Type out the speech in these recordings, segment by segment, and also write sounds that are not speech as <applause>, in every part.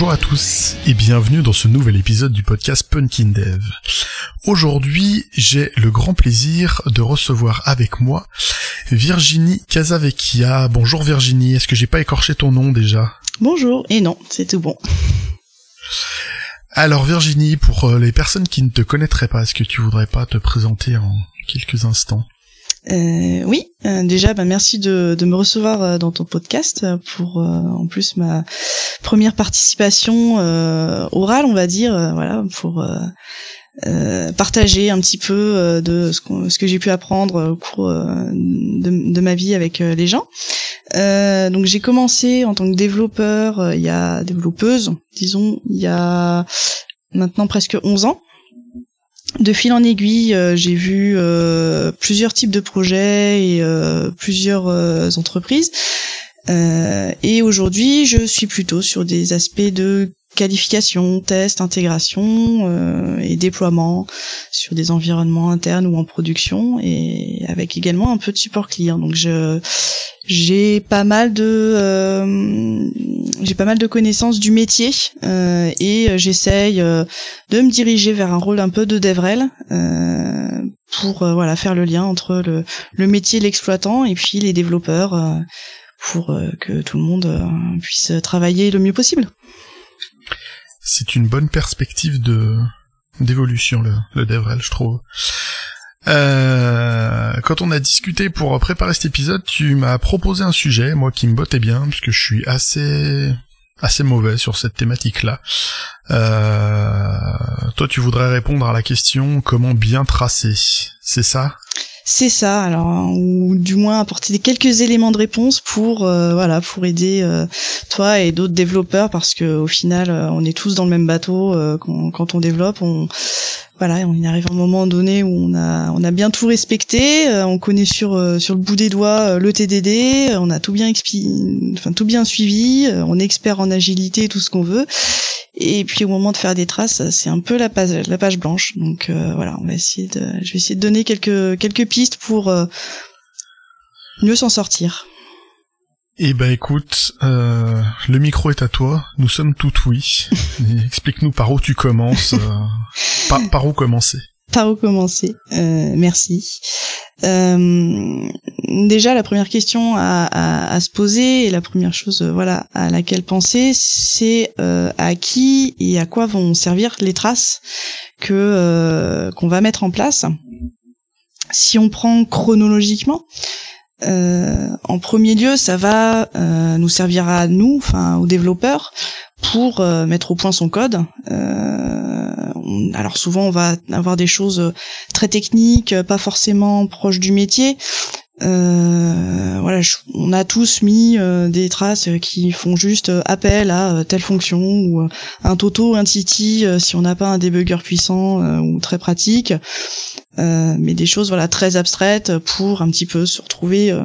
Bonjour à tous et bienvenue dans ce nouvel épisode du podcast Punkin Dev. Aujourd'hui, j'ai le grand plaisir de recevoir avec moi Virginie Casavecchia. Bonjour Virginie, est-ce que j'ai pas écorché ton nom déjà? Bonjour, et non, c'est tout bon. Alors Virginie, pour euh, les personnes qui ne te connaîtraient pas, est-ce que tu voudrais pas te présenter en quelques instants? Euh, oui, euh, déjà, bah, merci de, me recevoir euh, dans ton podcast pour en plus ma première participation orale, on va dire, voilà, pour partager un petit peu de ce, que j'ai pu apprendre au cours de, de, ma vie avec les gens. donc j'ai commencé en tant que développeur, il y a développeuse, disons, il y a maintenant presque 11 ans de fil en aiguille, euh, j'ai vu euh, plusieurs types de projets et euh, plusieurs entreprises. et aujourd'hui, je suis plutôt sur des aspects de qualification, test, intégration et déploiement sur des environnements internes ou en production et avec également un peu de support client. Donc je j'ai pas mal de euh, j'ai pas mal de connaissances du métier euh, et j'essaye euh, de me diriger vers un rôle un peu de DevRel pour voilà faire le lien entre le, le métier l'exploitant et puis les développeurs pour que tout le monde puisse travailler le mieux possible. C'est une bonne perspective de d'évolution le, le DevRel, je trouve. Euh, quand on a discuté pour préparer cet épisode, tu m'as proposé un sujet, moi qui me bottais bien, parce que je suis assez assez mauvais sur cette thématique-là. Euh, toi, tu voudrais répondre à la question comment bien tracer, c'est ça? C'est ça, alors ou du moins apporter quelques éléments de réponse pour euh, voilà pour aider euh, toi et d'autres développeurs parce que au final on est tous dans le même bateau quand, quand, on développe, on voilà, on arrive à un moment donné où on a bien tout respecté, euh, on connaît sur euh, sur le bout des doigts euh, le TDD, on a tout bien enfin tout bien suivi, on est expert en agilité, tout ce qu'on veut. Et puis au moment de faire des traces, c'est un peu la page la page blanche. Donc voilà, on va essayer de je vais essayer de donner quelques pistes pour mieux s'en sortir. Eh ben écoute, euh, le micro est à toi, nous sommes tout oui. <laughs> Explique-nous par où tu commences, euh, par, où commencer. Par où commencer, euh, merci. déjà, la première question à, se poser et la première chose voilà à laquelle penser, c'est à qui et à quoi vont servir les traces que qu'on va mettre en place. Si on prend chronologiquement, euh, en premier lieu, ça va euh, nous servir à nous, enfin aux développeurs, pour euh, mettre au point son code. alors souvent, on va avoir des choses très techniques, pas forcément proches du métier. Voilà, on a tous mis des traces qui font juste appel à telle fonction ou un toto, un titi si on n'a pas un débugger puissant ou très pratique. Euh, mais des choses voilà très abstraites pour un petit peu se retrouver euh,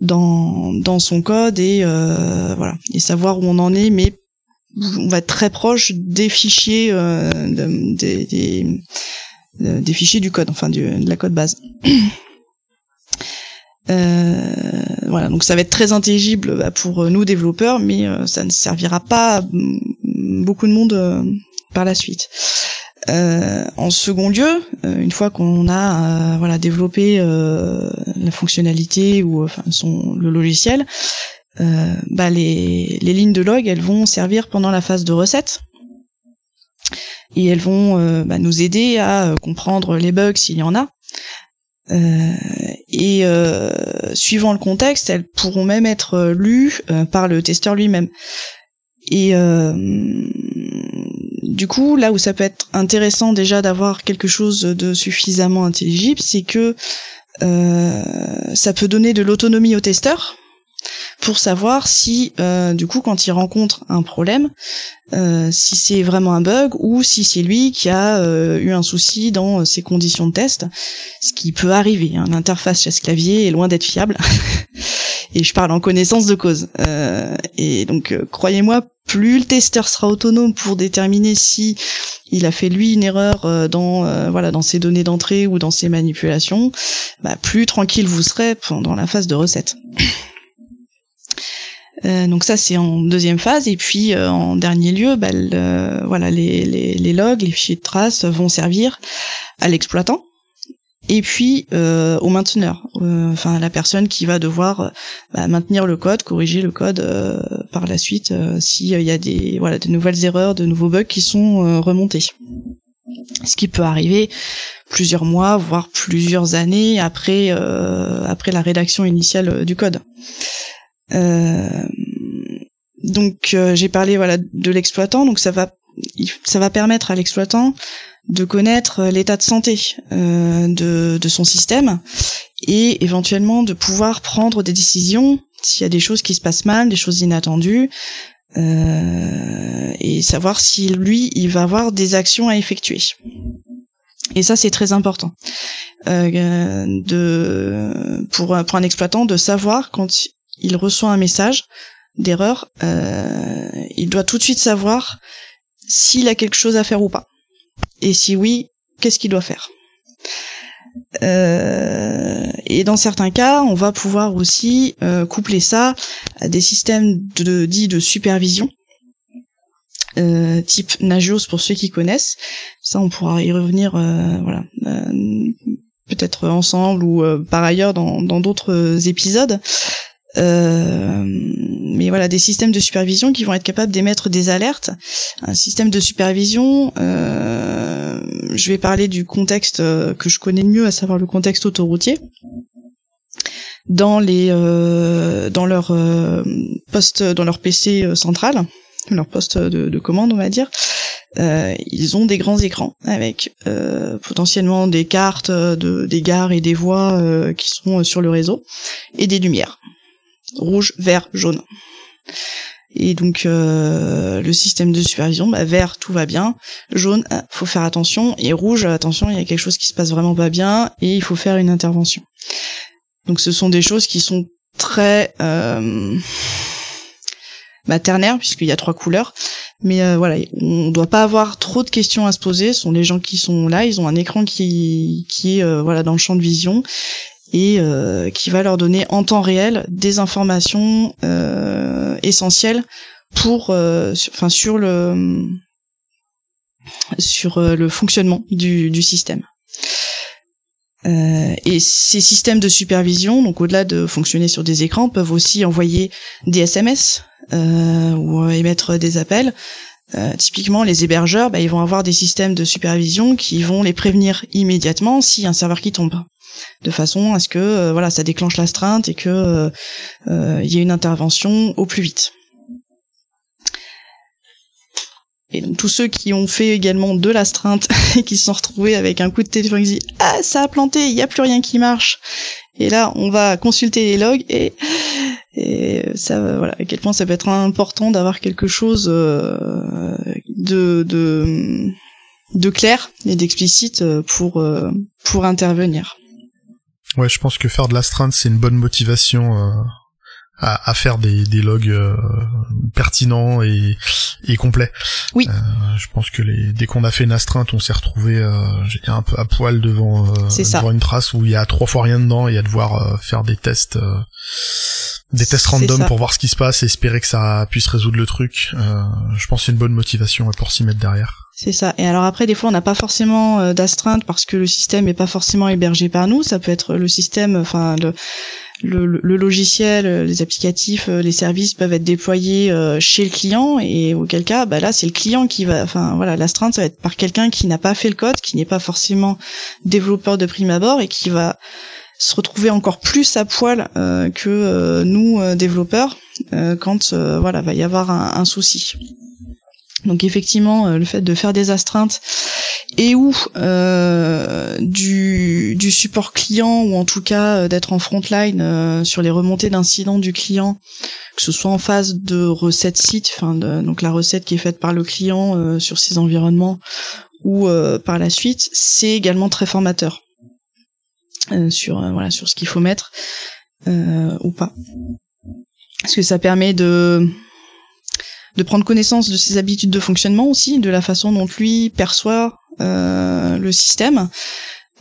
dans dans son code et euh, voilà et savoir où on en est mais on va être très proche des fichiers des, des, fichiers du code enfin de la code base <clears throat> voilà donc ça va être très intelligible bah, pour nous développeurs mais ça ne servira pas à beaucoup de monde par la suite euh, en second lieu, euh, une fois qu'on a euh, voilà développé la fonctionnalité ou enfin son le logiciel, bah les, les lignes de log elles vont servir pendant la phase de recette et elles vont bah, nous aider à comprendre les bugs s'il y en a. et suivant le contexte, elles pourront même être lues par le testeur lui-même. Et du coup, là où ça peut être intéressant déjà d'avoir quelque chose de suffisamment intelligible, c'est que euh, ça peut donner de l'autonomie au testeur pour savoir si, euh, du coup, quand il rencontre un problème, euh, si c'est vraiment un bug ou si c'est lui qui a eu un souci dans ses conditions de test, ce qui peut arriver. Hein. L'interface chasse clavier est loin d'être fiable. <laughs> et je parle en connaissance de cause. et donc, croyez-moi, plus le testeur sera autonome pour déterminer si il a fait lui une erreur euh, dans euh, voilà dans ses données d'entrée ou dans ses manipulations, bah, plus tranquille vous serez pendant la phase de recette. Euh, donc ça c'est en deuxième phase et puis euh, en dernier lieu, bah, voilà les, les, les, logs, les fichiers de traces vont servir à l'exploitant et puis euh, au mainteneur, enfin la personne qui va devoir bah, maintenir le code, corriger le code par la suite s'il y a des voilà de nouvelles erreurs, de nouveaux bugs qui sont remontés. Ce qui peut arriver plusieurs mois, voire plusieurs années après après la rédaction initiale du code. Euh, donc euh, j'ai parlé voilà de l'exploitant, donc ça va ça va permettre à l'exploitant de connaître l'état de santé euh, de, de son système et éventuellement de pouvoir prendre des décisions s'il y a des choses qui se passent mal, des choses inattendues, euh, et savoir si lui, il va avoir des actions à effectuer. Et ça, c'est très important euh, de pour pour un exploitant de savoir quand il reçoit un message d'erreur, euh, il doit tout de suite savoir s'il a quelque chose à faire ou pas. Et si oui, qu'est-ce qu'il doit faire? Euh, et dans certains cas, on va pouvoir aussi euh, coupler ça à des systèmes dits de supervision, type Nagios pour ceux qui connaissent. Ça, on pourra y revenir, voilà, peut-être ensemble ou par ailleurs dans d'autres épisodes. Euh, mais voilà, des systèmes de supervision qui vont être capables d'émettre des alertes. Un système de supervision, euh, je vais parler du contexte euh, que je connais le mieux, à savoir le contexte autoroutier. Dans les, euh, dans leur poste, dans leur PC central, leur poste de, de, commande, on va dire, ils ont des grands écrans avec potentiellement des cartes de, des gares et des voies qui sont sur le réseau et des lumières rouge, vert, jaune. Et donc euh, le système de supervision, bah, vert tout va bien, jaune ah, faut faire attention et rouge attention il y a quelque chose qui se passe vraiment pas bien et il faut faire une intervention. Donc ce sont des choses qui sont très euh, ternaires puisqu'il y a trois couleurs, mais euh, voilà on doit pas avoir trop de questions à se poser. Ce sont les gens qui sont là, ils ont un écran qui qui est euh, voilà dans le champ de vision et euh, qui va leur donner en temps réel des informations euh, essentielles pour, euh, enfin sur le sur le fonctionnement du, du système. Euh, et ces systèmes de supervision, donc au-delà de fonctionner sur des écrans, peuvent aussi envoyer des SMS euh, ou émettre des appels. Euh, typiquement, les hébergeurs, bah, ils vont avoir des systèmes de supervision qui vont les prévenir immédiatement si un serveur qui tombe de façon à ce que euh, voilà ça déclenche l'astreinte et que euh, il y ait une intervention au plus vite. Et donc tous ceux qui ont fait également de l'astreinte <laughs> et qui se sont retrouvés avec un coup de téléphone qui dit ah ça a planté, il n'y a plus rien qui marche. Et là on va consulter les logs et ça voilà à quel point ça peut être important d'avoir quelque chose de de clair et d'explicite pour pour intervenir. Ouais, je pense que faire de l'astreinte, c'est une bonne motivation euh, à, à, faire des, des logs euh, pertinents et, et complets. Oui. Euh, je pense que les, dès qu'on a fait une astreinte, on s'est retrouvé un peu à poil devant, devant une trace où il y a trois fois rien dedans et à devoir faire des tests des tests random pour voir ce qui se passe et espérer que ça puisse résoudre le truc. je pense que c'est une bonne motivation pour s'y mettre derrière. C'est ça. Et alors après, des fois, on n'a pas forcément euh, d'astreinte parce que le système n'est pas forcément hébergé par nous. Ça peut être le système, enfin le, le, logiciel, euh, les applicatifs, euh, les services peuvent être déployés chez le client et auquel cas, bah là, c'est le client qui va, enfin voilà, l'astreinte ça va être par quelqu'un qui n'a pas fait le code, qui n'est pas forcément développeur de prime abord et qui va se retrouver encore plus à poil que nous développeurs quand voilà va y avoir un souci. Donc effectivement, euh, le fait de faire des astreintes et ou euh, du, support client ou en tout cas euh, d'être en frontline sur les remontées d'incidents du client, que ce soit en phase de recette site, enfin donc la recette qui est faite par le client sur ses environnements ou par la suite, c'est également très formateur sur voilà sur ce qu'il faut mettre ou pas, parce que ça permet de de prendre connaissance de ses habitudes de fonctionnement aussi, de la façon dont lui perçoit euh, le système.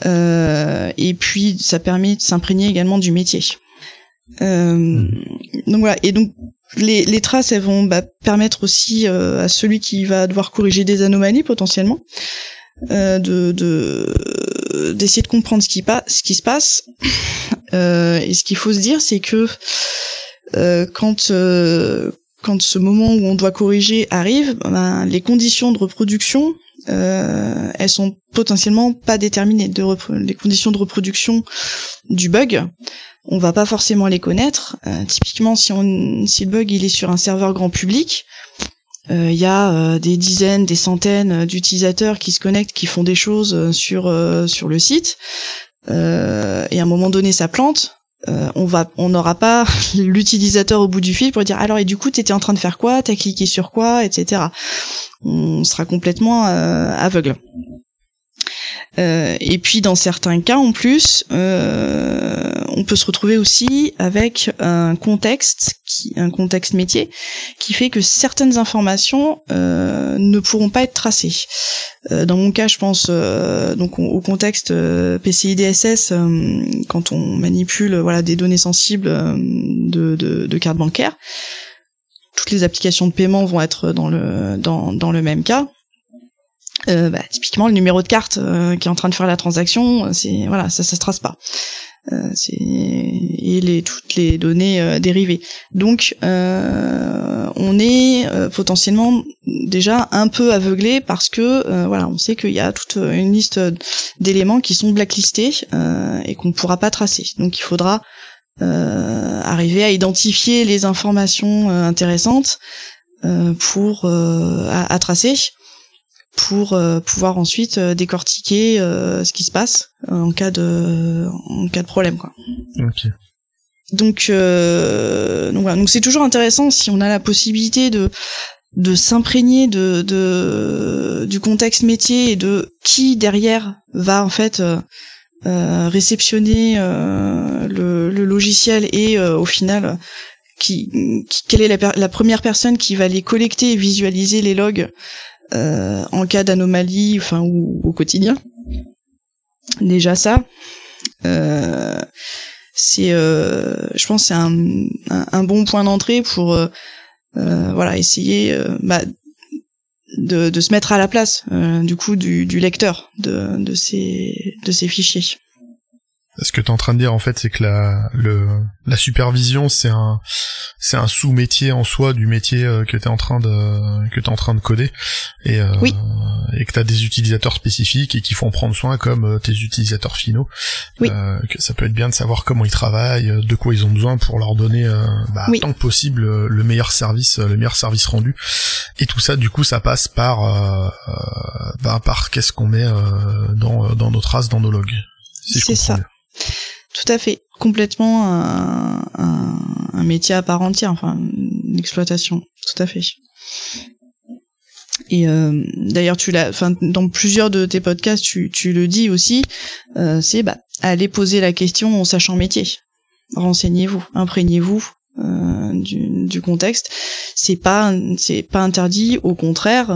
Euh, et puis ça permet de s'imprégner également du métier. Euh, donc voilà. Et donc les, les traces, elles vont bah, permettre aussi à celui qui va devoir corriger des anomalies potentiellement de, de d'essayer de comprendre ce qui, pa ce qui se passe. et ce qu'il faut se dire, c'est que quand quand ce moment où on doit corriger arrive, ben, les conditions de reproduction, euh, elles sont potentiellement pas déterminées. De les conditions de reproduction du bug, on va pas forcément les connaître. Euh, typiquement, si, on, si le bug il est sur un serveur grand public, euh, il y a euh, des dizaines, des centaines d'utilisateurs qui se connectent, qui font des choses sur sur le site. et à un moment donné, ça plante euh, on va, on n'aura pas <laughs> l'utilisateur au bout du fil pour dire alors et du coup t'étais en train de faire quoi, t'as cliqué sur quoi, etc. On sera complètement euh, aveugle. Euh, et puis dans certains cas en plus, euh, on peut se retrouver aussi avec un contexte, un contexte métier, qui fait que certaines informations euh, ne pourront pas être tracées. Euh, dans mon cas, je pense euh, donc au, contexte PCI DSS quand on manipule voilà des données sensibles de, de, de cartes bancaires. Toutes les applications de paiement vont être dans le dans, dans le même cas euh, bah, typiquement le numéro de carte euh, qui est en train de faire la transaction, c'est voilà, ça ça se trace pas. Euh, et les toutes les données euh, dérivées. Donc on est potentiellement déjà un peu aveuglé parce que voilà, on sait qu'il y a toute une liste d'éléments qui sont blacklistés et qu'on ne pourra pas tracer. Donc il faudra arriver à identifier les informations intéressantes pour à, à tracer pour euh, pouvoir ensuite euh, décortiquer euh, ce qui se passe en cas de en cas de problème quoi. Ok. Donc donc voilà donc c'est toujours intéressant si on a la possibilité de de s'imprégner de, de du contexte métier et de qui derrière va en fait réceptionner le, le, logiciel et au final qui, qui, quelle est la, la, première personne qui va les collecter et visualiser les logs euh, en cas d'anomalie, enfin ou au quotidien. Déjà ça, euh, c'est, euh, je pense, c'est un, un, bon point d'entrée pour voilà essayer bah, de, de, se mettre à la place du coup du, du lecteur de, de ces de ces fichiers. Ce que tu es en train de dire en fait, c'est que la, le, la supervision, c'est un, c'est un sous-métier en soi du métier euh, que tu es en train de, que es en train de coder, et, euh, et que tu as des utilisateurs spécifiques et qu'il faut en prendre soin comme euh, tes utilisateurs finaux. Oui. que ça peut être bien de savoir comment ils travaillent, de quoi ils ont besoin pour leur donner, bah, tant que possible, le meilleur service, le meilleur service rendu. Et tout ça, du coup, ça passe par, bah, par qu'est-ce qu'on met dans, dans nos traces, dans nos logs. c'est ça. Tout à fait, complètement un, métier à part entière, enfin une exploitation, tout à fait. Et euh, d'ailleurs, tu l'as, enfin dans plusieurs de tes podcasts, tu, tu le dis aussi, euh, c'est bah aller poser la question en sachant métier. Renseignez-vous, imprégnez-vous euh, du, du, contexte. C'est pas c'est pas interdit, au contraire,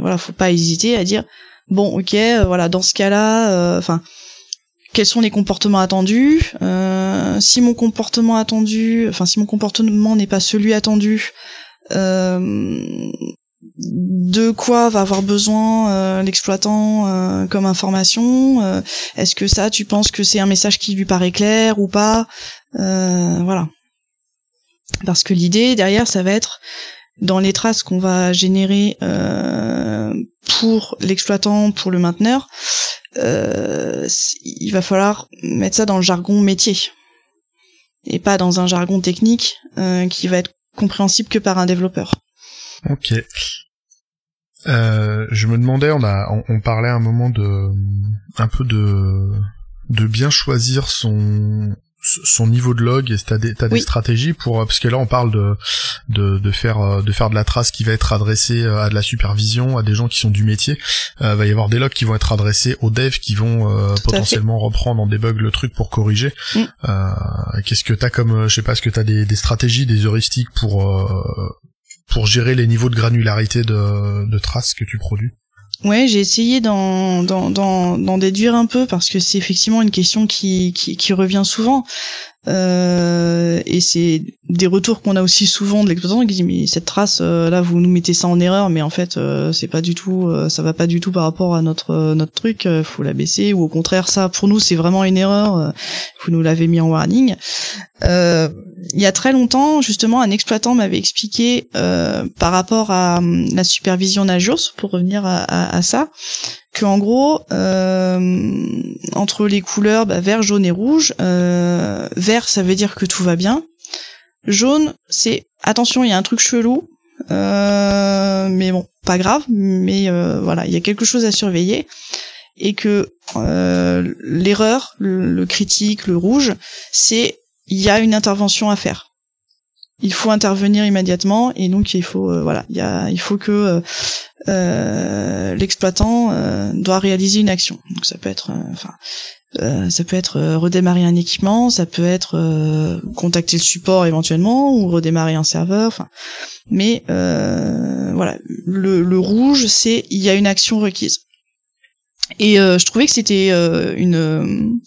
voilà, faut pas hésiter à dire bon, ok, voilà, dans ce cas-là, enfin quels sont les comportements attendus. Euh, si mon comportement attendu, enfin si mon comportement n'est pas celui attendu, euh, de quoi va avoir besoin euh, l'exploitant comme information Est-ce que ça, tu penses que c'est un message qui lui paraît clair ou pas Voilà. Parce que l'idée derrière, ça va être dans les traces qu'on va générer pour l'exploitant, pour le mainteneur, il va falloir mettre ça dans le jargon métier et pas dans un jargon technique euh, qui va être compréhensible que par un développeur. Ok. Euh, je me demandais, on a, on, parlait à un moment de, un peu de, de bien choisir son, son niveau de log et t'as des t'as des stratégies pour parce que là on parle de de, de faire euh, de faire de la trace qui va être adressée euh, à de la supervision à des gens qui sont du métier. Euh, va y avoir des logs qui vont être adressés aux devs qui vont euh, potentiellement reprendre en debug le truc pour corriger. Mm. euh, qu'est-ce que t'as comme je sais pas est-ce que t'as des, des stratégies des heuristiques pour pour gérer les niveaux de granularité de, de traces que tu produis? Ouais, j'ai essayé d'en, d'en, d'en, déduire un peu parce que c'est effectivement une question qui, qui, qui revient souvent. Euh, et c'est des retours qu'on a aussi souvent de l'exploitant qui dit mais cette trace euh, là vous nous mettez ça en erreur mais en fait euh, c'est pas du tout ça va pas du tout par rapport à notre notre truc faut la baisser ou au contraire ça pour nous c'est vraiment une erreur vous nous l'avez mis en warning. Il y a très longtemps justement un exploitant m'avait expliqué par rapport à hum, la supervision Nagios pour revenir à ça que en gros euh, entre les couleurs bah, vert, jaune et rouge, euh, vert ça veut dire que tout va bien, jaune c'est attention il y a un truc chelou, euh, mais bon pas grave, mais voilà il y a quelque chose à surveiller. Et que l'erreur, le, critique, le rouge, c'est il y a une intervention à faire. Il faut intervenir immédiatement et donc il faut voilà il faut que euh, euh l'exploitant euh, doit réaliser une action. Donc ça peut être enfin ça peut être redémarrer un équipement ça peut être contacter le support éventuellement ou redémarrer un serveur enfin. Mais voilà. Le, le rouge c'est il y a une action requise. Et je trouvais que c'était une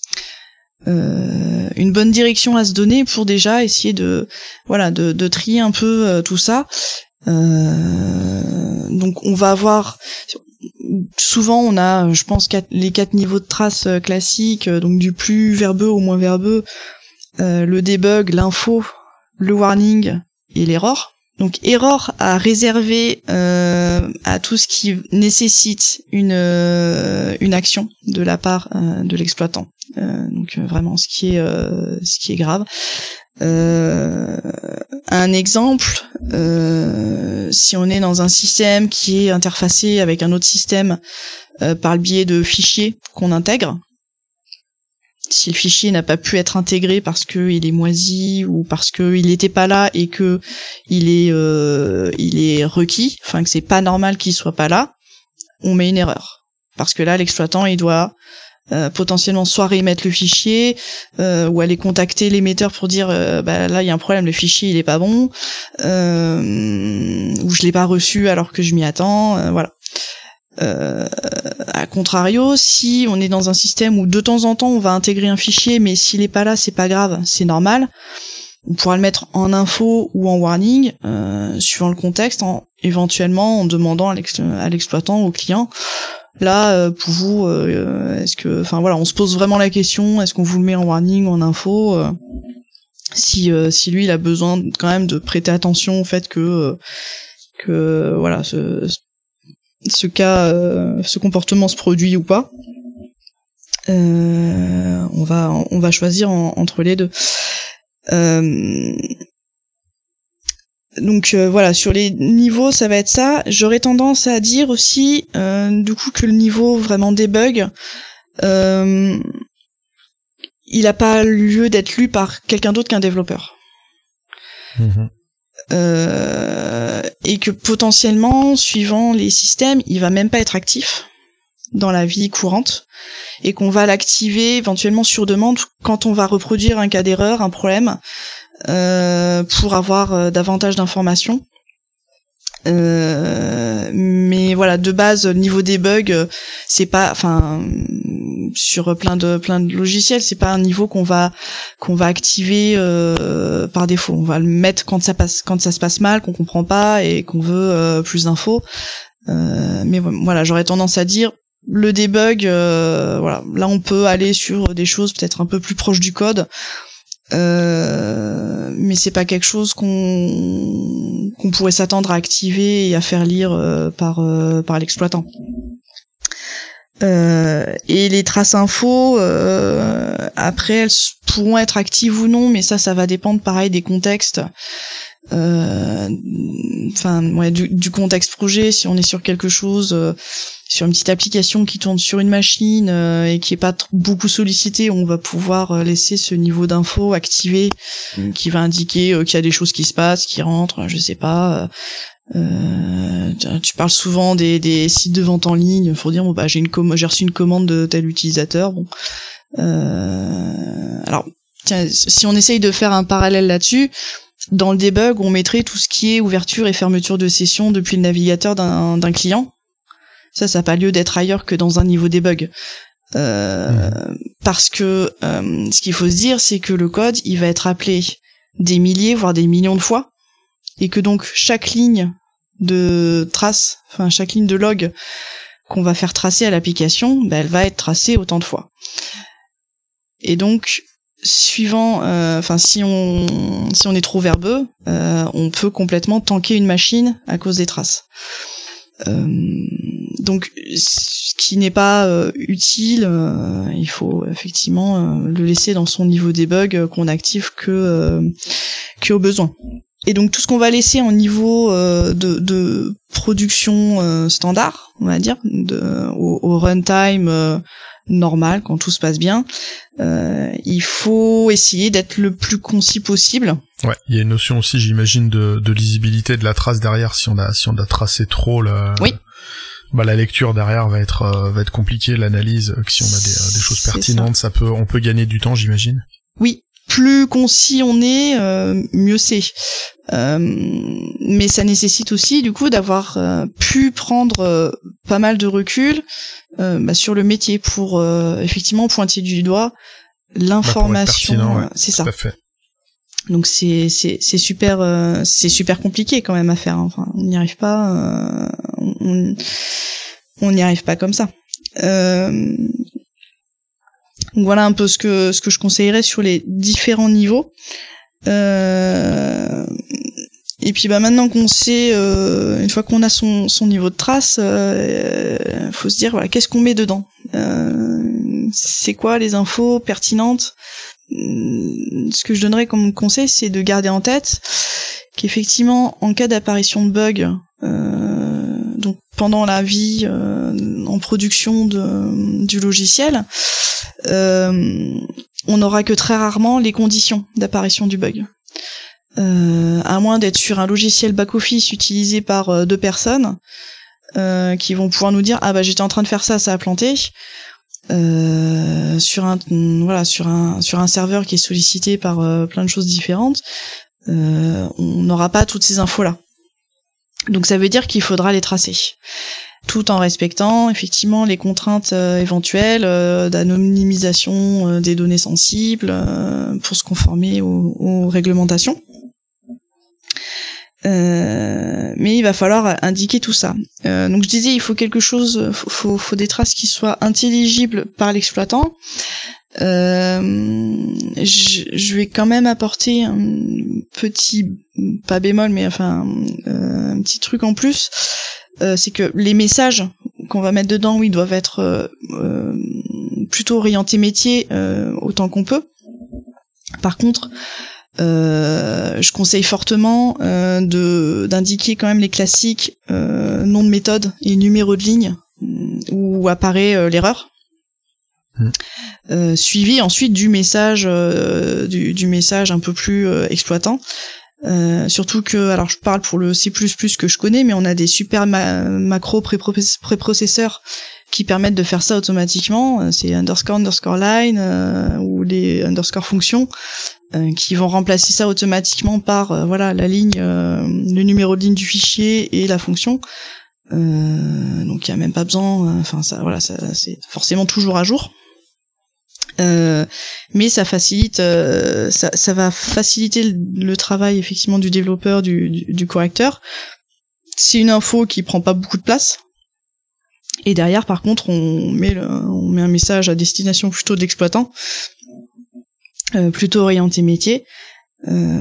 euh, une bonne direction à se donner pour déjà essayer de voilà de, de trier un peu euh, tout ça. Euh, donc on va avoir souvent on a je pense les quatre niveaux de traces classiques donc du plus verbeux au moins verbeux le debug l'info le warning et l'erreur donc erreur à réserver euh, à tout ce qui nécessite une euh, une action de la part euh, de l'exploitant. Euh, donc vraiment ce qui est ce qui est grave. Un exemple, si on est dans un système qui est interfacé avec un autre système par le biais de fichiers qu'on intègre, si le fichier n'a pas pu être intégré parce que il est moisi ou parce que il n'était pas là et que il est euh, il est requis, enfin que c'est pas normal qu'il soit pas là, on met une erreur. Parce que là l'exploitant il doit euh, potentiellement soit réémettre le fichier euh, ou aller contacter l'émetteur pour dire bah, là il y a un problème le fichier il est pas bon ou je l'ai pas reçu alors que je m'y attends voilà euh, à contrario, si on est dans un système où de temps en temps on va intégrer un fichier, mais s'il est pas là, c'est pas grave, c'est normal. On pourra le mettre en info ou en warning, euh, suivant le contexte, en, éventuellement en demandant à l'exploitant, au client. Là, euh, pour vous, euh, est-ce que, enfin voilà, on se pose vraiment la question, est-ce qu'on vous le met en warning en info Si si lui, il a besoin quand même de prêter attention au fait que que voilà, ce, cas, euh, ce comportement se produit ou pas. Euh, on va on va choisir entre les deux. Euh, donc voilà, sur les niveaux, ça va être ça. J'aurais tendance à dire aussi, du coup, que le niveau vraiment debug, il n'a pas lieu d'être lu par quelqu'un d'autre qu'un développeur. Euh, et que potentiellement, suivant les systèmes, il va même pas être actif dans la vie courante et qu'on va l'activer éventuellement sur demande quand on va reproduire un cas d'erreur, un problème, euh, pour avoir euh, davantage d'informations. Euh, mais voilà, de base, niveau des c'est pas, enfin, sur plein de plein de logiciels, c'est pas un niveau qu'on va qu'on va activer euh, par défaut. On va le mettre quand ça passe quand ça se passe mal, qu'on comprend pas et qu'on veut euh, plus d'infos. Euh, mais voilà, j'aurais tendance à dire le debug, voilà, là on peut aller sur des choses peut-être un peu plus proches du code. Mais c'est pas quelque chose qu'on qu'on pourrait s'attendre à activer et à faire lire par par l'exploitant. Euh, et les traces info, euh, après, elles pourront être actives ou non, mais ça, ça va dépendre pareil des contextes. Euh, enfin, ouais, du, contexte projet. Si on est sur quelque chose, sur une petite application qui tourne sur une machine et qui est pas beaucoup sollicitée, on va pouvoir laisser ce niveau d'info activé, mmh. qui va indiquer qu'il y a des choses qui se passent, qui rentrent, je sais pas. Euh, tu parles souvent des, des, sites de vente en ligne. Faut dire bon bah j'ai une j'ai reçu une commande de tel utilisateur. Bon, euh, alors tiens, si on essaye de faire un parallèle là-dessus, dans le debug, on mettrait tout ce qui est ouverture et fermeture de session depuis le navigateur d'un client. Ça, ça n'a pas lieu d'être ailleurs que dans un niveau debug. mmh. parce que ce qu'il faut se dire, c'est que le code, il va être appelé des milliers, voire des millions de fois, et que donc chaque ligne de trace, enfin chaque ligne de log qu'on va faire tracer à l'application, ben, elle va être tracée autant de fois. Et donc, suivant, euh, enfin si on si on est trop verbeux, euh, on peut complètement tanker une machine à cause des traces. Euh, donc, ce qui n'est pas utile, il faut effectivement le laisser dans son niveau debug qu'on active que que au besoin. Et donc tout ce qu'on va laisser en niveau de, production standard, on va dire, au runtime normal quand tout se passe bien. Euh, il faut essayer d'être le plus concis possible. Ouais, il y a une notion aussi, j'imagine, de, de lisibilité de la trace derrière. Si on a si on a tracé trop, la, oui. bah la lecture derrière va être euh, va être compliquée, l'analyse. Si on a des, des choses pertinentes, ça. ça peut on peut gagner du temps, j'imagine. Oui, plus concis on est, euh, mieux c'est. Euh, mais ça nécessite aussi du coup d'avoir euh, pu prendre pas mal de recul bah, sur le métier pour effectivement pointer du doigt l'information. Bah, c'est ça. Donc c'est c'est c'est super c'est super compliqué quand même à faire. Hein. Enfin on n'y arrive pas on n'y arrive pas comme ça. Euh, voilà un peu ce que ce que je conseillerais sur les différents niveaux. Euh, et puis bah maintenant qu'on sait, euh, une fois qu'on a son, son niveau de trace, euh, faut se dire voilà qu'est-ce qu'on met dedans? Euh, c'est quoi les infos pertinentes? Ce que je donnerais comme conseil, c'est de garder en tête qu'effectivement en cas d'apparition de bug, donc pendant la vie en production de, du logiciel, euh, on n'aura que très rarement les conditions d'apparition du bug. Euh, à moins d'être sur un logiciel back-office utilisé par euh, deux personnes qui vont pouvoir nous dire ah bah j'étais en train de faire ça, ça a planté. sur un voilà sur un sur un serveur qui est sollicité par plein de choses différentes, on n'aura pas toutes ces infos là. Donc ça veut dire qu'il faudra les tracer tout en respectant effectivement les contraintes euh, éventuelles euh, d'anonymisation euh, des données sensibles pour se conformer aux, réglementations. mais il va falloir indiquer tout ça. donc je disais, il faut quelque chose, faut, faut, des traces qui soient intelligibles par l'exploitant. Je, je, vais quand même apporter un petit, pas bémol, mais enfin un petit truc en plus. Euh, c'est que les messages qu'on va mettre dedans, oui, doivent être euh, euh, plutôt orientés métier autant qu'on peut. Par contre, je conseille fortement de d'indiquer quand même les classiques nom de méthode et numéro de ligne où apparaît l'erreur. Mmh. suivi ensuite du message du, du, message un peu plus exploitant euh, surtout que, alors je parle pour le C++ que je connais, mais on a des super macros préprocesseurs qui permettent de faire ça automatiquement. Euh, c'est underscore underscore line euh, ou les underscore fonctions qui vont remplacer ça automatiquement par voilà la ligne, le numéro de ligne du fichier et la fonction. donc il y a même pas besoin. Enfin ça, voilà, c'est forcément toujours à jour. Euh, mais ça facilite, euh, ça, ça, va faciliter le, travail effectivement du développeur, du, du, correcteur. C'est une info qui prend pas beaucoup de place. Et derrière, par contre, on met, on met un message à destination plutôt de l'exploitant, euh, plutôt orienté métier,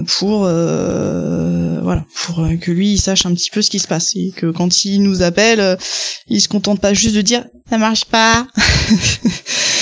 pour voilà, pour que lui il sache un petit peu ce qui se passe et que quand il nous appelle, il se contente pas juste de dire ça marche pas. <laughs>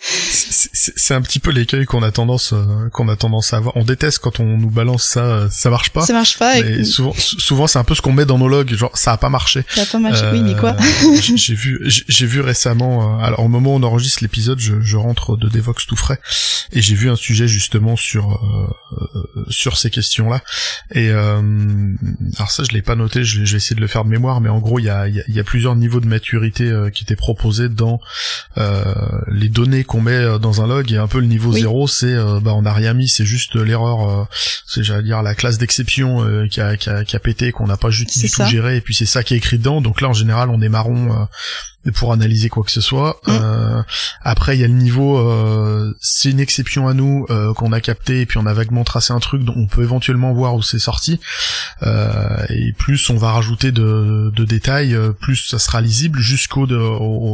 c'est un petit peu l'écueil qu'on a tendance euh, qu'on a tendance à avoir. On déteste quand on nous balance ça, euh, ça marche pas. Ça marche pas. Et souvent, souvent c'est un peu ce qu'on met dans nos logs, genre ça a pas marché. Ça a pas marché. oui, mais quoi euh, J'ai vu, j'ai vu récemment. alors au moment où on enregistre l'épisode, je, je, rentre de Devox tout frais et j'ai vu un sujet justement sur sur ces questions-là. Et alors ça, je l'ai pas noté. Je, vais essayer de le faire de mémoire, mais en gros, il y a, y a, plusieurs niveaux de maturité qui étaient proposés dans les données qu'on qu'on met dans un log et un peu le niveau zéro, c'est bah on a rien mis, c'est juste l'erreur, c'est j'allais dire la classe d'exception qui a, qui, a, qui a pété, qu'on n'a pas juste du tout géré, et puis c'est ça qui est écrit dedans. Donc là en général on est marron pour analyser quoi que ce soit. Mm. Euh, après, il y a le niveau, euh, c'est une exception à nous euh, qu'on a capté et puis on a vaguement tracé un truc dont on peut éventuellement voir où c'est sorti. et plus on va rajouter de, de détails, plus ça sera lisible jusqu'au,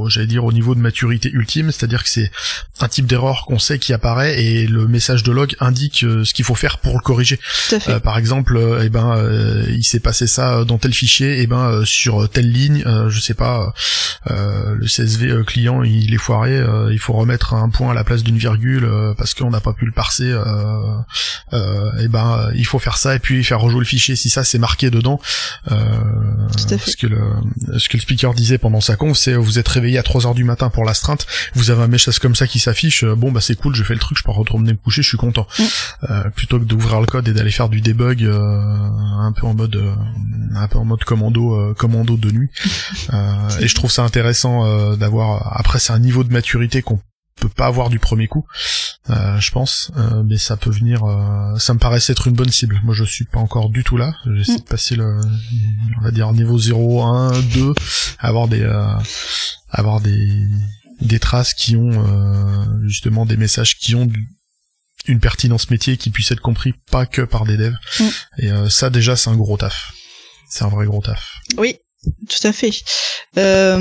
j'allais dire au niveau de maturité ultime, c'est-à-dire que c'est un type d'erreur qu'on sait qui apparaît et le message de log indique ce qu'il faut faire pour le corriger. par exemple, eh ben, il s'est passé ça dans tel fichier, et eh ben sur telle ligne, je sais pas. Euh, le CSV euh, client il est foiré, euh, il faut remettre un point à la place d'une virgule parce qu'on n'a pas pu le parser. et ben il faut faire ça et puis faire rejouer le fichier si ça c'est marqué dedans. Ce que le ce que le speaker disait pendant sa conf, c'est vous êtes réveillé à 3 heures du matin pour l'astreinte, vous avez un message comme ça qui s'affiche. Bon bah c'est cool, je fais le truc, je peux retourner me coucher, je suis content. Mm. plutôt que d'ouvrir le code et d'aller faire du debug un peu en mode un peu en mode commando commando de nuit. <laughs> et je trouve ça intéressant euh, d'avoir. Après, c'est un niveau de maturité qu'on peut pas avoir du premier coup, euh, je pense, euh, mais ça peut venir. ça me paraissait être une bonne cible. Moi, je suis pas encore du tout là. J'essaie de passer le, on va dire niveau 0, 1, 2, avoir des, avoir des, des traces qui ont justement des messages qui ont une pertinence métier qui puisse être compris pas que par des devs. Mm. Et ça déjà, c'est un gros taf. C'est un vrai gros taf. Oui, tout à fait. Euh,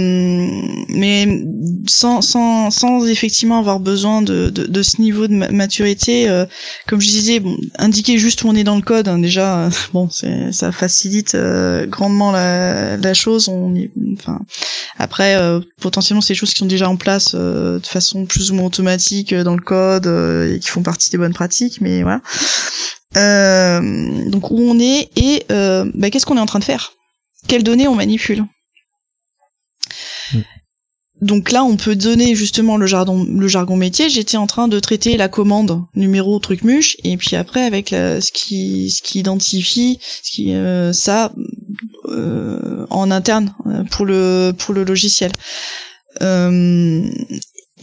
mais sans, sans, sans effectivement avoir besoin de, de, de ce niveau de maturité, euh, comme je disais, bon, indiquer juste où on est dans le code, hein, déjà, <laughs> bon, ça facilite euh, grandement la, la chose. On enfin, après, euh, potentiellement, c'est des choses qui sont déjà en place de façon plus ou moins automatique dans le code et qui font partie des bonnes pratiques, mais voilà. donc où on est et bah, qu'est-ce qu'on est en train de faire? Quelles données on manipule. Mm. Donc là, on peut donner justement le jargon, le jargon métier. J'étais en train de traiter la commande numéro truc muche, et puis après avec ce qui ce qui identifie ce qui euh, ça euh, en interne euh, pour le pour le logiciel.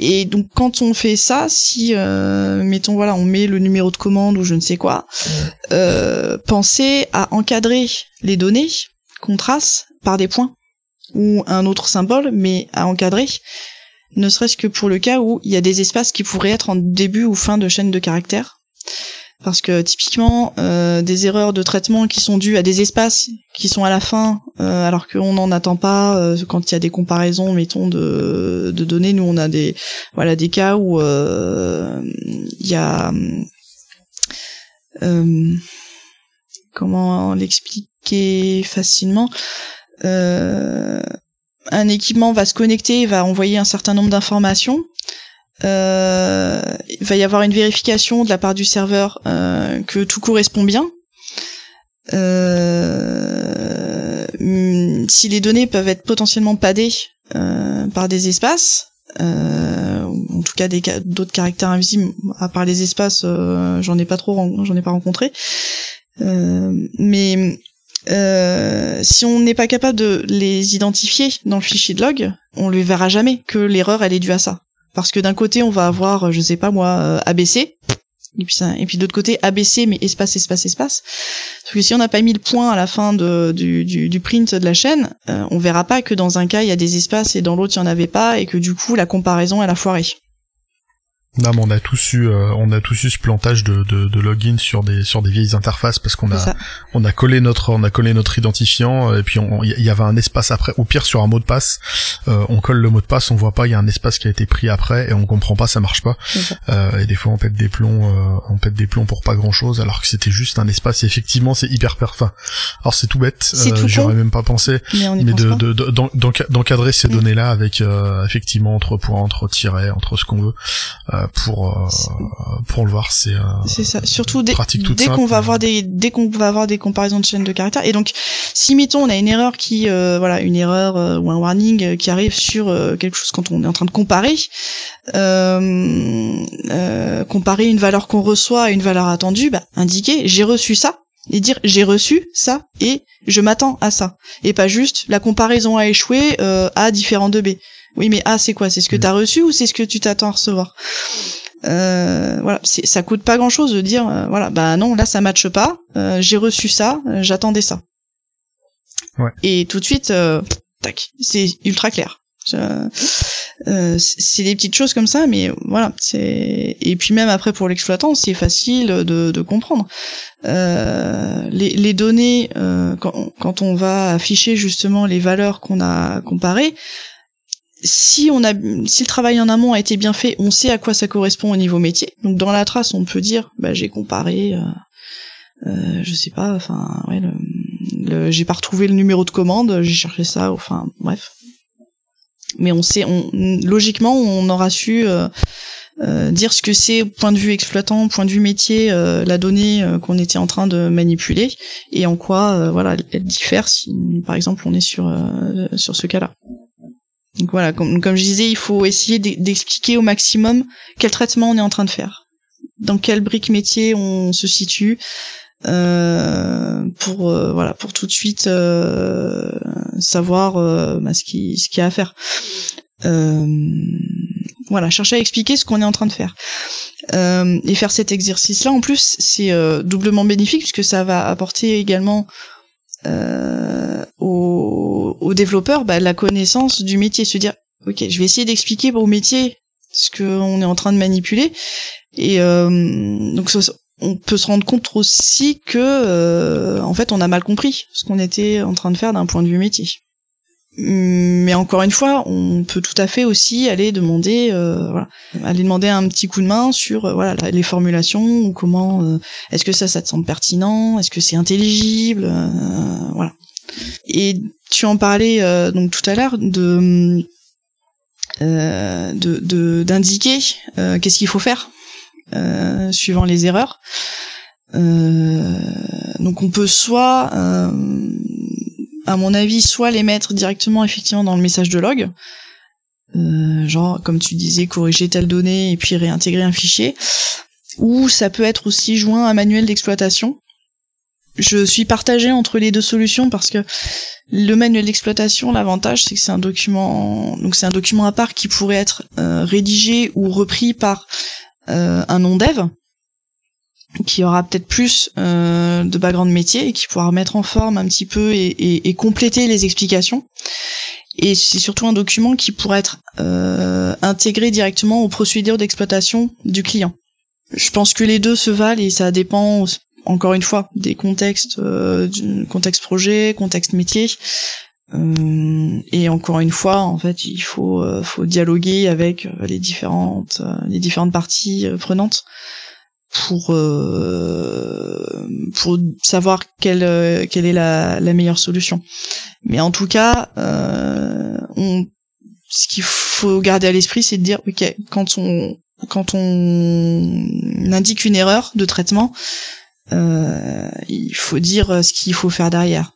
et donc quand on fait ça, si mettons voilà, on met le numéro de commande ou je ne sais quoi, pensez à encadrer les données qu'on trace par des points ou un autre symbole, mais à encadrer, ne serait-ce que pour le cas où il y a des espaces qui pourraient être en début ou fin de chaîne de caractères. Parce que typiquement, euh, des erreurs de traitement qui sont dues à des espaces qui sont à la fin, euh, alors qu'on n'en attend pas, euh, quand il y a des comparaisons, mettons, de, de données, nous on a des voilà des cas où il y a comment l'expliquer facilement euh, un équipement va se connecter, va envoyer un certain nombre d'informations. Euh, il va y avoir une vérification de la part du serveur euh, que tout correspond bien. si les données peuvent être potentiellement padées par des espaces, en tout cas d'autres caractères invisibles à part les espaces, j'en ai pas trop, j'en ai pas rencontré. Euh, mais euh, si on n'est pas capable de les identifier dans le fichier de log, on ne verra jamais que l'erreur elle est due à ça. Parce que d'un côté on va avoir, je sais pas moi, euh, ABC, et puis et puis d'autre côté ABC mais espace espace espace. Parce que si on n'a pas mis le point à la fin de, du, du, du print de la chaîne, on verra pas que dans un cas il y a des espaces et dans l'autre il y en avait pas et que du coup la comparaison elle a foiré. Non, mais on a tous eu, euh, on a tous eu ce plantage de, de, de, login sur des sur des vieilles interfaces parce qu'on a on a collé notre on a collé notre identifiant euh, et puis il y, avait un espace après ou pire sur un mot de passe, euh, on colle le mot de passe, on voit pas, il y a un espace qui a été pris après et on comprend pas, ça marche pas. et des fois on pète des plombs, on pète des plombs pour pas grand chose alors que c'était juste un espace. Et effectivement, c'est hyper parfait. Alors c'est tout bête, j'aurais même pas pensé, mais, de d'encadrer ces mm. données là avec effectivement entre points, entre tirets, entre ce qu'on veut pour euh, pour le voir c'est euh, c'est ça. Surtout dès, dès qu'on va avoir des dès qu'on va avoir des comparaisons de chaînes de caractères. Et donc si mettons on a une erreur qui euh, voilà une erreur ou un warning qui arrive sur quelque chose quand on est en train de comparer comparer une valeur qu'on reçoit à une valeur attendue bah, indiquer j'ai reçu ça et dire j'ai reçu ça et je m'attends à ça. Et pas juste la comparaison a échoué à différents 2B Oui, mais A, c'est quoi? C'est ce que Mm. t'as reçu ou c'est ce que tu t'attends à recevoir? Euh, voilà, ça coûte pas grand chose de dire euh, voilà bah non là ça matche pas, euh, j'ai reçu ça, euh, j'attendais ça. Ouais. Et tout de suite, tac, c'est ultra clair. C'est des petites choses comme ça, mais voilà. C'est et puis même après pour l'exploitant, c'est facile de, de comprendre. Euh, les, les données quand, quand on va afficher justement les valeurs qu'on a comparées, si on a si le travail en amont a été bien fait, on sait à quoi ça correspond au niveau métier. Donc dans la trace, on peut dire bah j'ai comparé euh, euh, je sais pas, enfin ouais le, le- j'ai pas retrouvé le numéro de commande, j'ai cherché ça, enfin bref. Mais on sait on logiquement on aura su euh, euh, dire ce que c'est point de vue exploitant, point de vue métier, euh, la donnée euh, qu'on était en train de manipuler et en quoi euh, voilà elle diffère si par exemple on est sur sur ce cas-là. Donc voilà, comme, je disais, il faut essayer d'e- d'expliquer au maximum quel traitement on est en train de faire, dans quelle brique métier on se situe, euh, pour euh, voilà, pour tout de suite euh, savoir bah, ce qui ce qu'il y a à faire. Voilà, chercher à expliquer ce qu'on est en train de faire. Et faire cet exercice-là, en plus, c'est doublement bénéfique puisque ça va apporter également euh, aux, développeurs bah, la connaissance du métier, se dire ok, je vais essayer d'expliquer au métier ce qu'on est en train de manipuler, et euh, donc on peut se rendre compte aussi que euh, en fait on a mal compris ce qu'on était en train de faire d'un point de vue métier. Mais encore une fois, on peut tout à fait aussi aller demander, euh, voilà, aller demander un petit coup de main sur euh, voilà les formulations ou comment euh, est-ce que ça ça te semble pertinent, est-ce que c'est intelligible, euh, voilà. Et tu en parlais euh, donc tout à l'heure de de d'indiquer qu'est-ce qu'il faut faire suivant les erreurs. Donc on peut soit, à mon avis, soit les mettre directement effectivement dans le message de log, euh, genre comme tu disais corriger telle donnée et puis réintégrer un fichier, ou ça peut être aussi joint à un manuel d'exploitation. Je suis partagée entre les deux solutions parce que le manuel d'exploitation, l'avantage c'est que c'est un document, donc c'est un document à part qui pourrait être euh, rédigé ou repris par euh, un non dev qui aura peut-être plus euh, de background métier et qui pourra remettre en forme un petit peu et, et- et compléter les explications. Et c'est surtout un document qui pourra être euh, intégré directement aux procédures d'exploitation du client. Je pense que les deux se valent et ça dépend encore une fois des contextes, euh, contexte projet, contexte métier. Euh, et encore une fois, en fait, il faut, euh, faut dialoguer avec euh, les différentes, euh, les différentes parties prenantes pour euh, pour savoir quelle euh, quelle est la, la meilleure solution. Mais en tout cas, euh, on, ce qu'il faut garder à l'esprit, c'est de dire, ok, quand on quand on indique une erreur de traitement, euh, il faut dire ce qu'il faut faire derrière.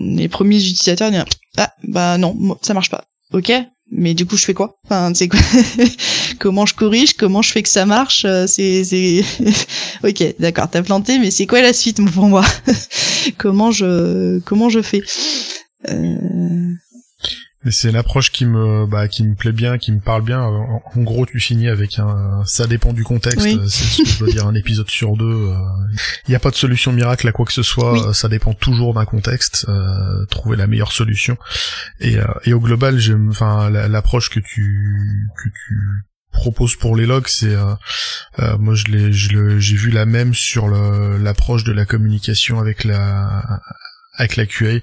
Les premiers utilisateurs disent ah bah non ça marche pas. Ok, mais du coup je fais quoi? Enfin c'est quoi <laughs> Comment je corrige? Comment je fais que ça marche? Euh, C'est <laughs> ok d'accord t'as planté mais c'est quoi la suite pour moi? <laughs> Comment je comment je fais? Euh... Et c'est l'approche qui me, bah, qui me plaît bien, qui me parle bien. En, en gros, tu finis avec un, ça dépend du contexte. Oui. C'est ce que je veux dire, un épisode sur deux. Il n'y a pas de solution miracle à quoi que ce soit. Oui. euh, Ça dépend toujours d'un contexte. euh, trouver la meilleure solution. Et, euh, et au global, j'aime, enfin, la- l'approche que tu, que tu proposes pour les logs, c'est, euh, euh, moi, je l'ai, j'ai vu la même sur l'approche de la communication avec la, avec la QA.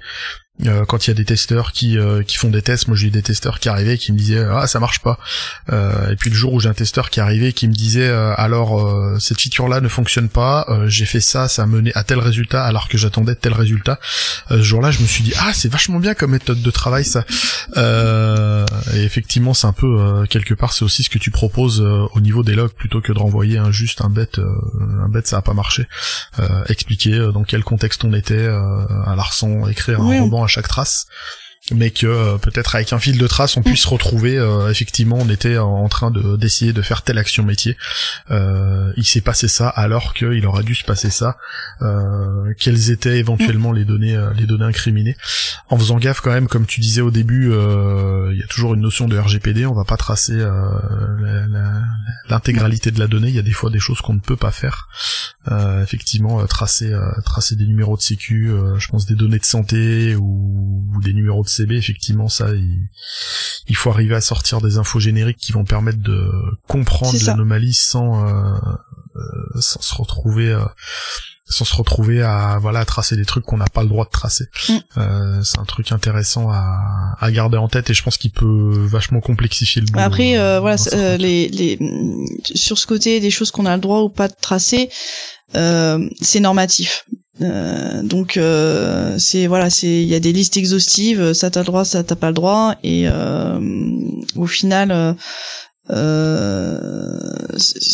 Euh, quand il y a des testeurs qui euh, qui font des tests, moi j'ai eu des testeurs qui arrivaient et qui me disaient ah ça marche pas. Euh, et puis le jour où j'ai un testeur qui arrivait et qui me disait euh, alors euh, cette feature là ne fonctionne pas, euh, j'ai fait ça, ça a mené à tel résultat alors que j'attendais tel résultat. Euh, ce jour-là je me suis dit ah c'est vachement bien comme méthode de travail ça. Euh, et effectivement c'est un peu euh, quelque part c'est aussi ce que tu proposes euh, au niveau des logs plutôt que de renvoyer un juste un bête euh, un bête ça a pas marché. Euh, expliquer euh, dans quel contexte on était, euh, à l'arsan écrire Oui, un roman à chaque trace. Mais que euh, peut-être avec un fil de trace on puisse se retrouver euh, effectivement on était en train de d'essayer de faire telle action métier. Euh, il s'est passé ça alors qu'il aurait dû se passer ça. Quelles étaient éventuellement les données les données incriminées. En faisant gaffe quand même comme tu disais au début il y a toujours une notion de RGPD on va pas tracer l'intégralité de la donnée. Il y a des fois des choses qu'on ne peut pas faire. Effectivement tracer tracer des numéros de sécu je pense des données de santé ou, ou des numéros de CB, effectivement, ça, il, faut arriver à sortir des infos génériques qui vont permettre de comprendre l'anomalie sans, euh, euh, sans se retrouver euh, sans se retrouver à voilà tracer des trucs qu'on n'a pas le droit de tracer. Mm. c'est un truc intéressant à, à, garder en tête et je pense qu'il peut vachement complexifier le boulot. Après voilà les, les sur ce côté des choses qu'on a le droit ou pas de tracer, c'est normatif. Euh, donc euh, c'est voilà, c'est il y a des listes exhaustives, ça t'as le droit, ça t'as pas le droit, et euh, au final,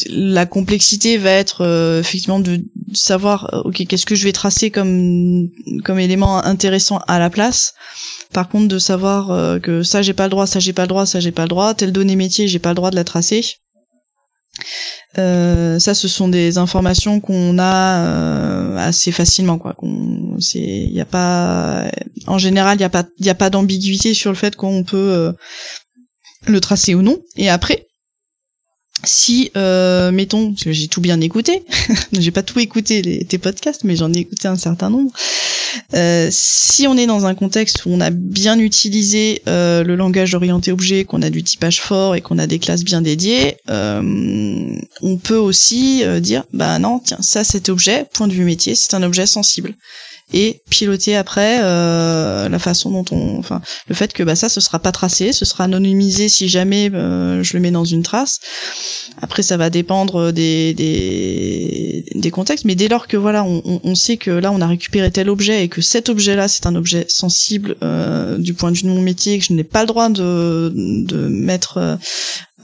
la complexité va être effectivement de savoir, ok, qu'est-ce que je vais tracer comme comme élément intéressant à la place. Par contre, de savoir que ça j'ai pas le droit, ça j'ai pas le droit, ça j'ai pas le droit, telle donnée métier j'ai pas le droit de la tracer. Euh, ça, ce sont des informations qu'on a euh, assez facilement, quoi. c'est, il y a pas, en général, il y a pas, il a pas d'ambiguïté sur le fait qu'on peut euh, le tracer ou non. Et après, si euh, mettons parce que j'ai tout bien écouté <laughs> j'ai pas tout écouté les, tes podcasts mais j'en ai écouté un certain nombre. Euh, si on est dans un contexte où on a bien utilisé euh, le langage orienté objet qu'on a du typage fort et qu'on a des classes bien dédiées euh, on peut aussi euh, dire bah non tiens ça cet objet point de vue métier c'est un objet sensible et piloter après euh, la façon dont on enfin le fait que bah ça ce sera pas tracé ce sera anonymisé si jamais euh, je le mets dans une trace. Après ça va dépendre des des, des contextes mais dès lors que voilà on, on, sait que là on a récupéré tel objet et que cet objet là c'est un objet sensible euh, du point de vue de mon métier et que je n'ai pas le droit de de mettre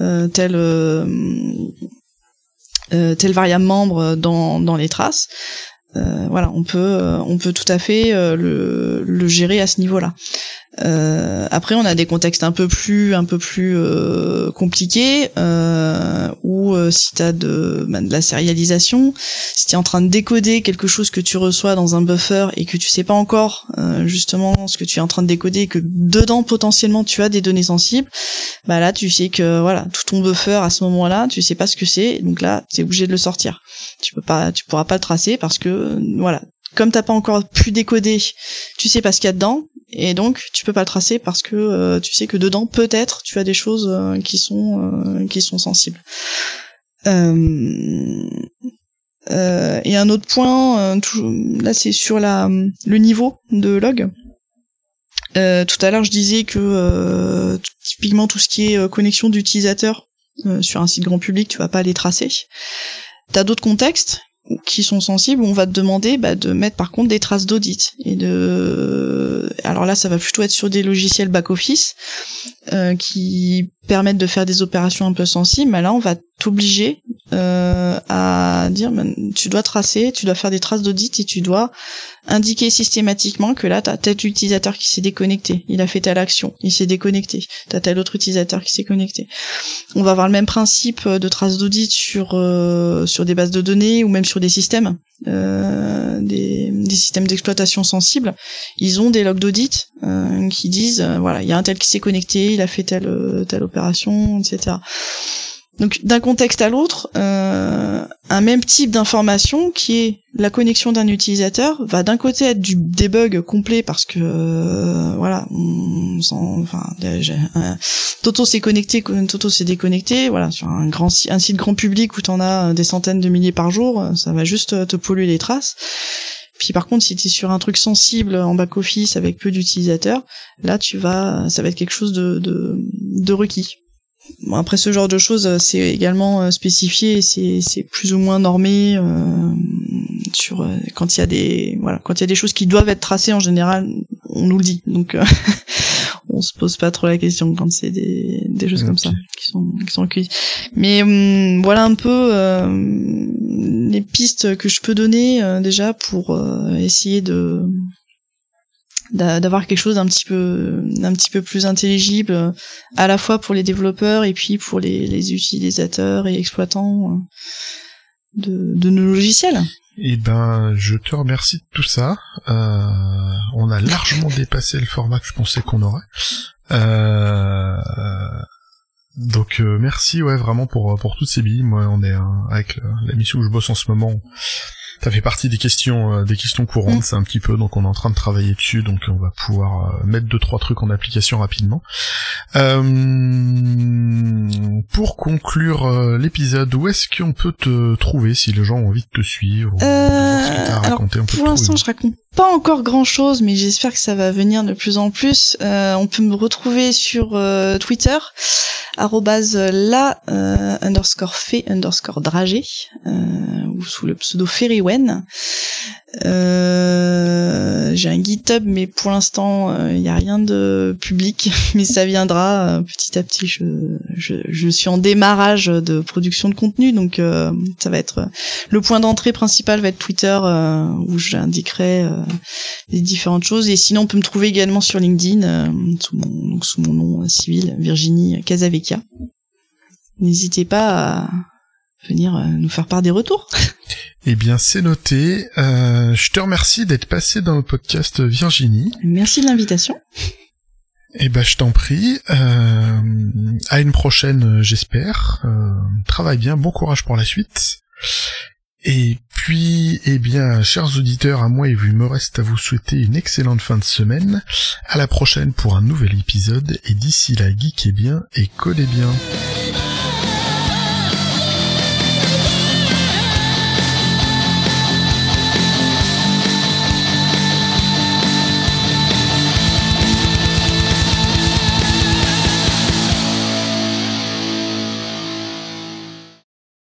euh, tel euh, tel variable membre dans, dans les traces, euh, voilà, on peut, euh, on peut tout à fait euh, le, le, gérer à ce niveau-là. Euh, après, on a des contextes un peu plus, un peu plus euh, compliqués, euh, où si tu as de, bah, de, la sérialisation, si tu es en train de décoder quelque chose que tu reçois dans un buffer et que tu sais pas encore justement ce que tu es en train de décoder, que dedans potentiellement tu as des données sensibles, bah là tu sais que voilà tout ton buffer à ce moment-là, tu sais pas ce que c'est, donc là tu es obligé de le sortir. Tu peux pas, tu pourras pas le tracer parce que voilà comme t'as pas encore pu décoder, tu sais pas ce qu'il y a dedans, et donc tu peux pas le tracer parce que euh, tu sais que dedans peut-être tu as des choses euh, qui sont euh, qui sont sensibles. et un autre point, là c'est sur le niveau de log. tout à l'heure je disais que typiquement tout ce qui est connexion d'utilisateurs sur un site grand public, tu vas pas les tracer. T'as d'autres contextes qui sont sensibles, on va te demander bah, de mettre par contre des traces d'audit et de alors là ça va plutôt être sur des logiciels back office euh, qui permettent de faire des opérations un peu sensibles mais là on va t'obliger euh, à dire tu dois tracer tu dois faire des traces d'audit et tu dois indiquer systématiquement que là t'as tel utilisateur qui s'est déconnecté. Il a fait telle action il s'est déconnecté. T'as tel autre utilisateur qui s'est connecté. On va avoir le même principe de traces d'audit sur euh, sur des bases de données ou même sur des systèmes euh, des, systèmes d'exploitation sensibles, ils ont des logs d'audit euh, qui disent euh, voilà, il y a un tel qui s'est connecté, il a fait telle telle opération, etc. Donc d'un contexte à l'autre, euh, un même type d'information qui est la connexion d'un utilisateur va d'un côté être du debug complet parce que euh, voilà, on enfin euh, Toto s'est connecté, Toto s'est déconnecté, voilà sur un grand un site grand public où t'en as des centaines de milliers par jour, ça va juste te polluer les traces. Puis par contre, si tu es sur un truc sensible en back office avec peu d'utilisateurs, là tu vas, ça va être quelque chose de, de, de requis. Bon, après ce genre de choses, euh, c'est également euh, spécifié, c'est c'est plus ou moins normé euh, sur euh, quand il y a des voilà quand il y a des choses qui doivent être tracées en général, on nous le dit. Donc <laughs> on se pose pas trop la question quand c'est des des choses comme ça qui sont qui sont cuites. Mais hum, voilà un peu les pistes que je peux donner déjà pour essayer de d'avoir quelque chose d'un petit peu d'un petit peu plus intelligible euh, à la fois pour les développeurs et puis pour les, les utilisateurs et exploitants euh, de, de nos logiciels. Eh ben, je te remercie de tout ça. Euh, on a largement <laughs> dépassé le format que je pensais qu'on aurait. Euh, donc merci ouais vraiment pour pour toutes ces billes. Moi, on est avec la mission où je bosse en ce moment ça fait partie des questions euh, des questions courantes, mm. c'est un petit peu donc on est en train de travailler dessus donc on va pouvoir euh, mettre deux trois trucs en application rapidement. Euh, pour conclure l'épisode, où est-ce qu'on peut te trouver si les gens ont envie de te suivre alors, Pour l'instant, je raconte pas encore grand chose, mais j'espère que ça va venir de plus en plus. on peut me retrouver sur Twitter la underscore fait underscore dragé ou sous le pseudo Ferrywen. Euh, j'ai un GitHub, mais pour l'instant, il euh, n'y a rien de public, <laughs> mais ça viendra euh, petit à petit. Je, je, je, suis en démarrage de production de contenu, donc ça va être le point d'entrée principal va être Twitter, où j'indiquerai les différentes choses. Et sinon, on peut me trouver également sur LinkedIn sous mon donc sous mon nom civil, Virginie Casavecchia. N'hésitez pas à venir euh, nous faire part des retours. <laughs> Eh bien, c'est noté. Euh, je te remercie d'être passé dans le podcast Virginie. Merci de l'invitation. Eh ben, je t'en prie. Euh, à une prochaine, j'espère. travaille bien, bon courage pour la suite. Et puis, eh bien, chers auditeurs, à moi, il me reste à vous souhaiter une excellente fin de semaine. À la prochaine pour un nouvel épisode. Et d'ici là, geekez bien et codez bien.